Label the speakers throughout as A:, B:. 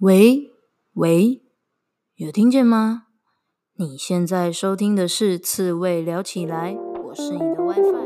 A: 喂喂，有听见吗？你现在收听的是刺猬聊起来，我是你的 WiFi。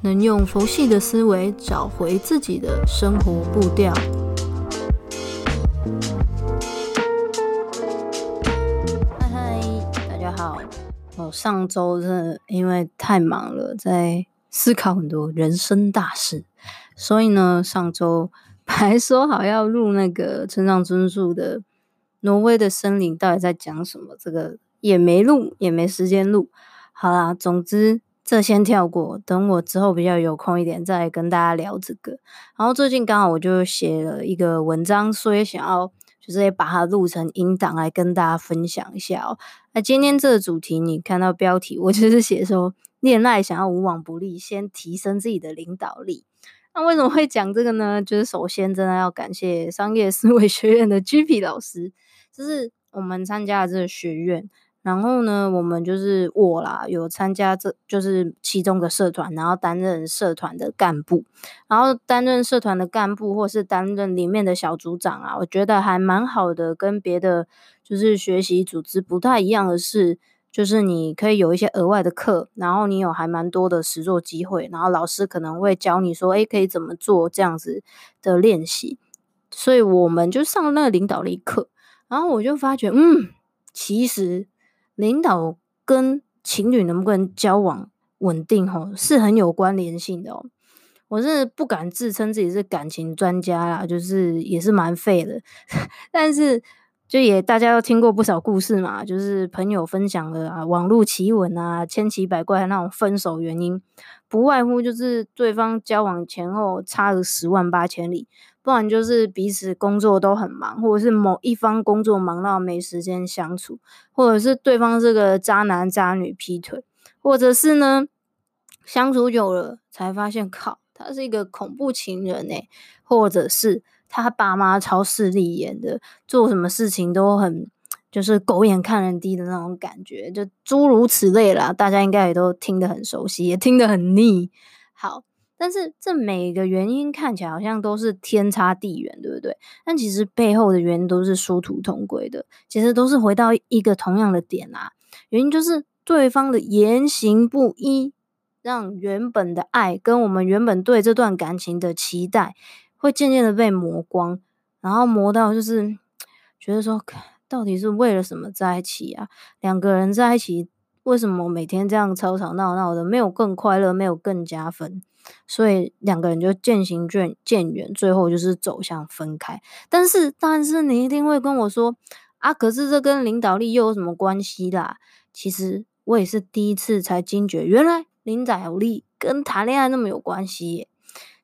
A: 能用佛系的思维找回自己的生活步调。嗨，大家好。我上周真的因为太忙了，在思考很多人生大事，所以呢，上周还说好要录那个村上春树的《挪威的森林》，到底在讲什么？这个也没录，也没时间录。好啦，总之这先跳过，等我之后比较有空一点再跟大家聊这个。然后最近刚好我就写了一个文章，所以想要。就是也把它录成音档来跟大家分享一下哦。那今天这个主题，你看到标题，我就是写说恋爱想要无往不利，先提升自己的领导力。那为什么会讲这个呢？就是首先真的要感谢商业思维学院的 GP 老师，就是我们参加了这个学院。然后呢，我们就是我啦，有参加这就是其中的社团，然后担任社团的干部，然后担任社团的干部，或是担任里面的小组长啊，我觉得还蛮好的。跟别的就是学习组织不太一样的是，就是你可以有一些额外的课，然后你有还蛮多的实作机会，然后老师可能会教你说，诶，可以怎么做这样子的练习。所以我们就上了那个领导力课，然后我就发觉，嗯，其实。领导跟情侣能不能交往稳定，吼，是很有关联性的哦。我是不敢自称自己是感情专家啦，就是也是蛮废的，但是就也大家都听过不少故事嘛，就是朋友分享的啊，网络奇闻啊，千奇百怪那种分手原因，不外乎就是对方交往前后差了十万八千里。不然就是彼此工作都很忙，或者是某一方工作忙到没时间相处，或者是对方是个渣男渣女劈腿，或者是呢相处久了才发现靠，他是一个恐怖情人诶，或者是他爸妈超势利眼的，做什么事情都很就是狗眼看人低的那种感觉，就诸如此类啦，大家应该也都听得很熟悉，也听得很腻。好。但是这每个原因看起来好像都是天差地远，对不对？但其实背后的原因都是殊途同归的，其实都是回到一个同样的点啊。原因就是对方的言行不一，让原本的爱跟我们原本对这段感情的期待，会渐渐的被磨光，然后磨到就是觉得说，到底是为了什么在一起啊？两个人在一起，为什么每天这样吵吵闹闹的，没有更快乐，没有更加分？所以两个人就渐行渐渐远，最后就是走向分开。但是，但是你一定会跟我说啊，可是这跟领导力又有什么关系啦？其实我也是第一次才惊觉，原来领导力跟谈恋爱那么有关系。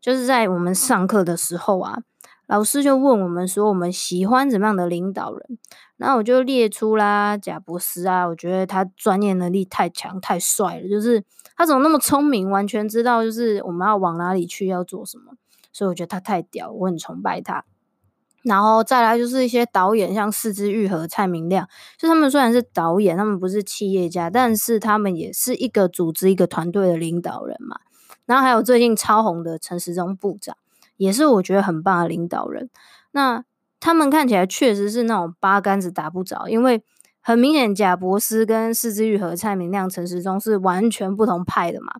A: 就是在我们上课的时候啊。老师就问我们说：“我们喜欢怎么样的领导人？”然后我就列出啦，贾伯斯啊，我觉得他专业能力太强、太帅了，就是他怎么那么聪明，完全知道就是我们要往哪里去，要做什么，所以我觉得他太屌，我很崇拜他。然后再来就是一些导演，像是枝裕和、蔡明亮，就他们虽然是导演，他们不是企业家，但是他们也是一个组织、一个团队的领导人嘛。然后还有最近超红的陈时中部长。也是我觉得很棒的领导人，那他们看起来确实是那种八竿子打不着，因为很明显贾伯斯跟是枝裕和、蔡明亮、陈时中是完全不同派的嘛。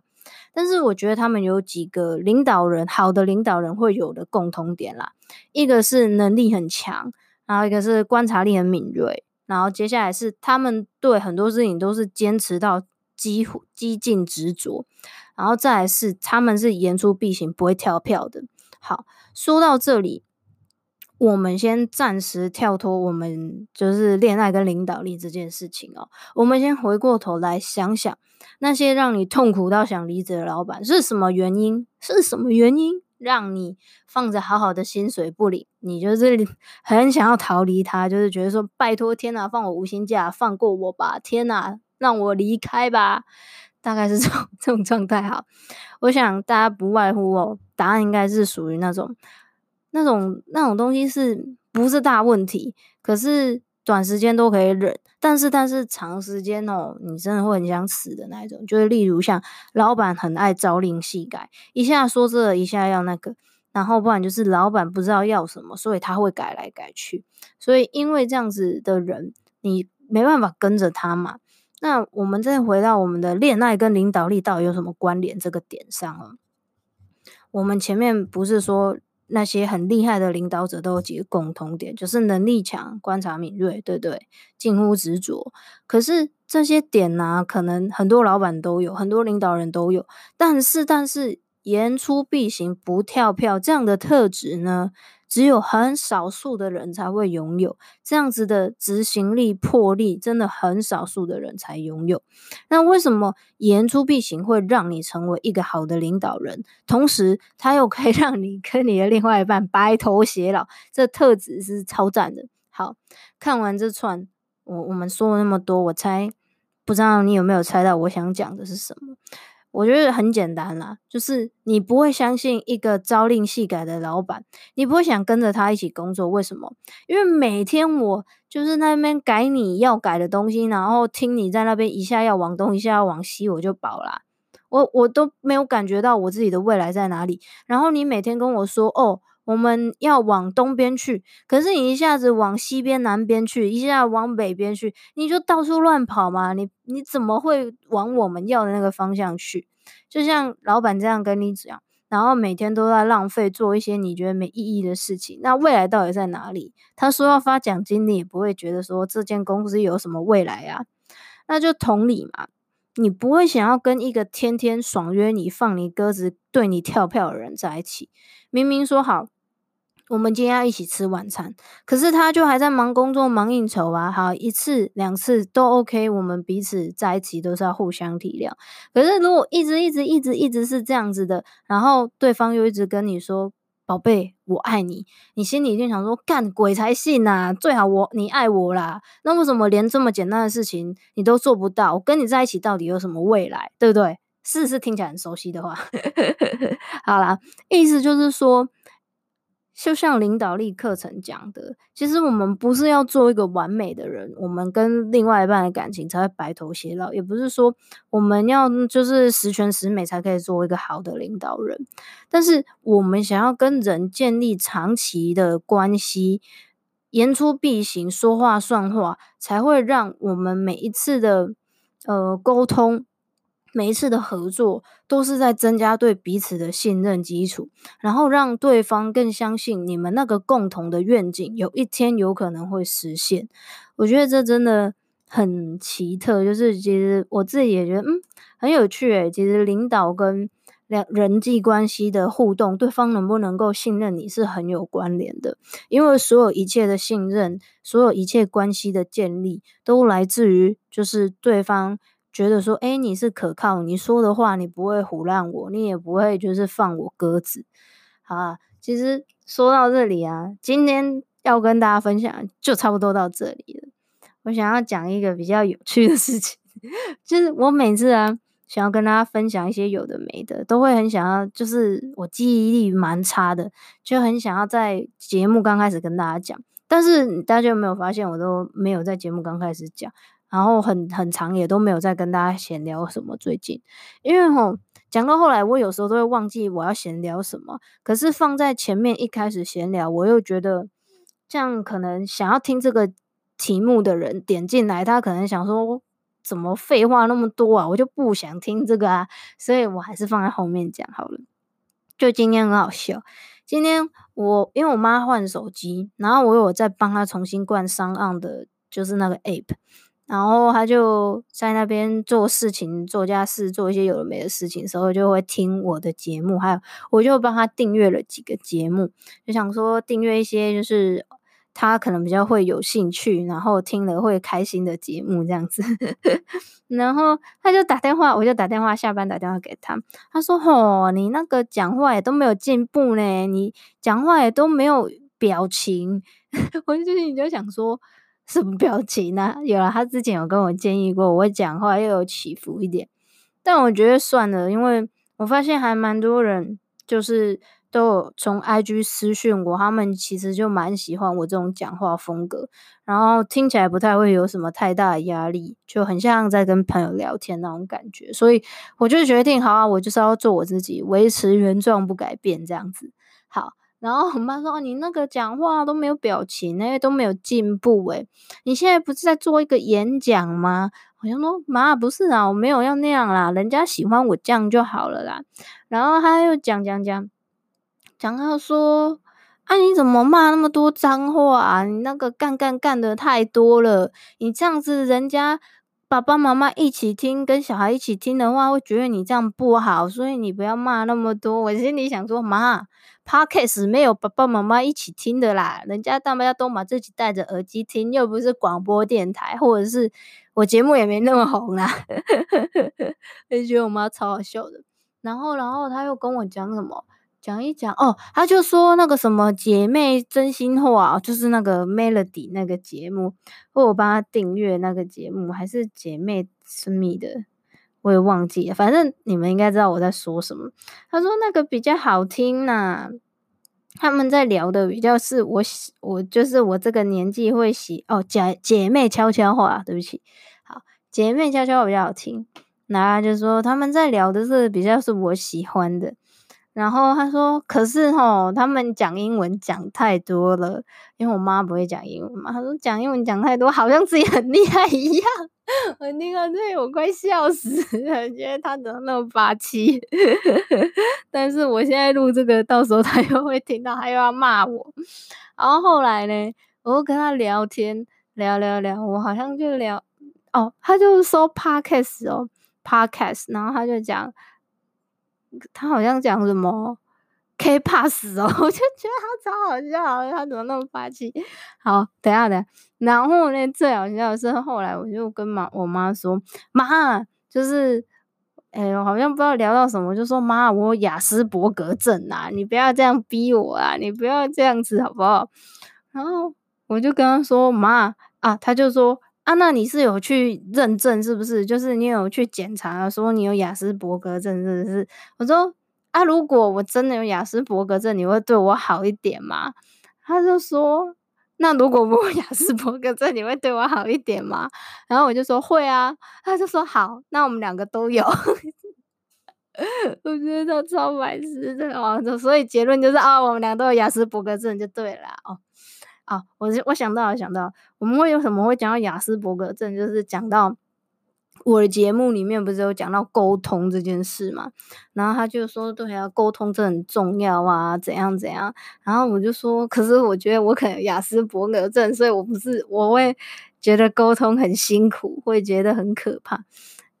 A: 但是我觉得他们有几个领导人，好的领导人会有的共同点啦，一个是能力很强，然后一个是观察力很敏锐，然后接下来是他们对很多事情都是坚持到几乎几近执着，然后再来是他们是言出必行，不会跳票的。好，说到这里，我们先暂时跳脱我们就是恋爱跟领导力这件事情哦，我们先回过头来想想，那些让你痛苦到想离职的老板是什么原因？是什么原因让你放着好好的薪水不领？你就是很想要逃离他，就是觉得说拜托天哪，放我无薪假，放过我吧，天哪，让我离开吧，大概是这种 这种状态。哈，我想大家不外乎哦，答案应该是属于那种。那种那种东西是不是大问题？可是短时间都可以忍，但是但是长时间哦，你真的会很想死的那一种。就是例如像老板很爱朝令夕改，一下说这，一下要那个，然后不然就是老板不知道要什么，所以他会改来改去。所以因为这样子的人，你没办法跟着他嘛。那我们再回到我们的恋爱跟领导力到底有什么关联这个点上哦，我们前面不是说。那些很厉害的领导者都有几个共同点，就是能力强、观察敏锐，对不对？近乎执着。可是这些点呢、可能很多老板都有，很多领导人都有。但是，但是言出必行、不跳票这样的特质呢？只有很少数的人才会拥有这样子的执行力、魄力，真的很少数的人才拥有。那为什么言出必行会让你成为一个好的领导人？同时，他又可以让你跟你的另外一半白头偕老，这特质是超赞的。好，看完这串，我我们说了那么多，我猜不知道你有没有猜到我想讲的是什么？我觉得很简单啦，就是你不会相信一个朝令夕改的老板，你不会想跟着他一起工作。为什么？因为每天我就是那边改你要改的东西，然后听你在那边一下要往东，一下要往西，我就饱啦。我我都没有感觉到我自己的未来在哪里。然后你每天跟我说哦。我们要往东边去，可是你一下子往西边、南边去，一下往北边去，你就到处乱跑嘛？你你怎么会往我们要的那个方向去？就像老板这样跟你讲，然后每天都在浪费做一些你觉得没意义的事情，那未来到底在哪里？他说要发奖金，你也不会觉得说这间公司有什么未来啊？那就同理嘛，你不会想要跟一个天天爽约你、放你鸽子、对你跳票的人在一起。明明说好。我们今天要一起吃晚餐，可是他就还在忙工作、忙应酬啊。好，一次两次都 OK，我们彼此在一起都是要互相体谅。可是如果一直一直一直一直是这样子的，然后对方又一直跟你说“宝贝，我爱你”，你心里一定想说“干鬼才信呐”，最好我你爱我啦。那为什么连这么简单的事情你都做不到？我跟你在一起到底有什么未来？对不对？是是听起来很熟悉的话？好啦，意思就是说。就像领导力课程讲的，其实我们不是要做一个完美的人，我们跟另外一半的感情才会白头偕老，也不是说我们要就是十全十美才可以做一个好的领导人。但是我们想要跟人建立长期的关系，言出必行，说话算话，才会让我们每一次的呃沟通。每一次的合作都是在增加对彼此的信任基础，然后让对方更相信你们那个共同的愿景有一天有可能会实现。我觉得这真的很奇特，就是其实我自己也觉得嗯很有趣诶。其实领导跟两人际关系的互动，对方能不能够信任你是很有关联的，因为所有一切的信任，所有一切关系的建立，都来自于就是对方。觉得说，诶，你是可靠，你说的话你不会唬烂我，你也不会就是放我鸽子。好啊，其实说到这里啊，今天要跟大家分享就差不多到这里了。我想要讲一个比较有趣的事情，就是我每次啊想要跟大家分享一些有的没的，都会很想要，就是我记忆力蛮差的，就很想要在节目刚开始跟大家讲，但是大家有没有发现，我都没有在节目刚开始讲。然后很很长也都没有再跟大家闲聊什么最近，因为吼讲到后来，我有时候都会忘记我要闲聊什么。可是放在前面一开始闲聊，我又觉得这样可能想要听这个题目的人点进来，他可能想说怎么废话那么多啊，我就不想听这个啊，所以我还是放在后面讲好了。就今天很好笑，今天我因为我妈换手机，然后我有在帮她重新灌 SoundOn 的，就是那个 App。然后他就在那边做事情、做家事、做一些有的没的事情时候，就会听我的节目，还有我就帮他订阅了几个节目，就想说订阅一些就是他可能比较会有兴趣，然后听了会开心的节目这样子。然后他就打电话，我就打电话，下班打电话给他，他说：“吼，你那个讲话也都没有进步呢，你讲话也都没有表情。”我就心里就想说。什么表情呢、啊？有了，他之前有跟我建议过，我讲话又有起伏一点，但我觉得算了，因为我发现还蛮多人就是都有从 IG 私讯我，他们其实就蛮喜欢我这种讲话风格，然后听起来不太会有什么太大的压力，就很像在跟朋友聊天那种感觉，所以我就决定，好啊，我就是要做我自己，维持原状不改变这样子，好。然后我妈说：“哦你那个讲话都没有表情，那都没有进步诶，你现在不是在做一个演讲吗？”我就说：“妈，不是啊，我没有要那样啦，人家喜欢我这样就好了啦。”然后他又讲讲讲，讲到说：“啊，你怎么骂那么多脏话啊？你那个干干干的太多了，你这样子人家。”爸爸妈妈一起听，跟小孩一起听的话，会觉得你这样不好，所以你不要骂那么多。我心里想说，妈，Podcast 没有爸爸妈妈一起听的啦，人家大家都把自己戴着耳机听，又不是广播电台，或者是我节目也没那么红啦。就觉得我妈超好笑的。然后，然后他又跟我讲什么？讲一讲哦，他就说那个什么姐妹真心话，就是那个 Melody 那个节目，或我帮他订阅那个节目，还是姐妹私密的，我也忘记了。反正你们应该知道我在说什么。他说那个比较好听呐、啊，他们在聊的比较是我喜，我就是我这个年纪会喜哦，姐姐妹悄悄话，对不起，好，姐妹悄悄话比较好听。然后就说他们在聊的是比较是我喜欢的。然后他说：“可是吼，他们讲英文讲太多了，因为我妈不会讲英文嘛。他说讲英文讲太多，好像自己很厉害一样。我听到这里，我快笑死了，觉得他怎么那么霸气。但是我现在录这个，到时候他又会听到，他又要骂我。然后后来呢，我又跟他聊天，聊聊聊，我好像就聊哦，他就说 podcast 哦，podcast，然后他就讲。”他好像讲什么 K pass 哦，我就觉得他超好笑，他怎么那么霸气？好，等下等下，然后呢，最好笑的是后来我就跟妈我妈说，妈，就是，哎、欸，我好像不知道聊到什么，就说妈，我有亚斯伯格症啊，你不要这样逼我啊，你不要这样子好不好？然后我就跟他说，妈啊，他就说。啊，那你是有去认证是不是？就是你有去检查，说你有雅思伯格症是不是？我说啊，如果我真的有雅思伯格症，你会对我好一点吗？他就说，那如果我有 雅思伯格症，你会对我好一点吗？然后我就说会啊，他就说好，那我们两个都有。我觉得他超白痴的哦，所以结论就是啊，我们俩都有雅思伯格症就对了哦。啊，我我想到了，想到我们会有什么会讲到雅斯伯格症，就是讲到我的节目里面不是有讲到沟通这件事嘛？然后他就说，对啊，沟通这很重要啊，怎样怎样。然后我就说，可是我觉得我可能雅斯伯格症，所以我不是，我会觉得沟通很辛苦，会觉得很可怕。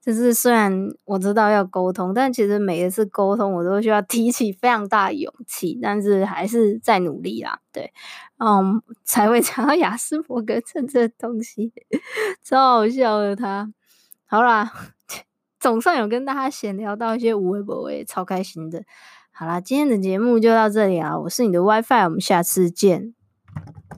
A: 就是虽然我知道要沟通，但其实每一次沟通我都需要提起非常大的勇气，但是还是在努力啦。对，嗯，才会 讲到雅斯伯格症这东西，超好笑的他。好啦，总算有跟大家闲聊到一些无微不微，超开心的。好啦，今天的节目就到这里啊，我是你的 WiFi，我们下次见。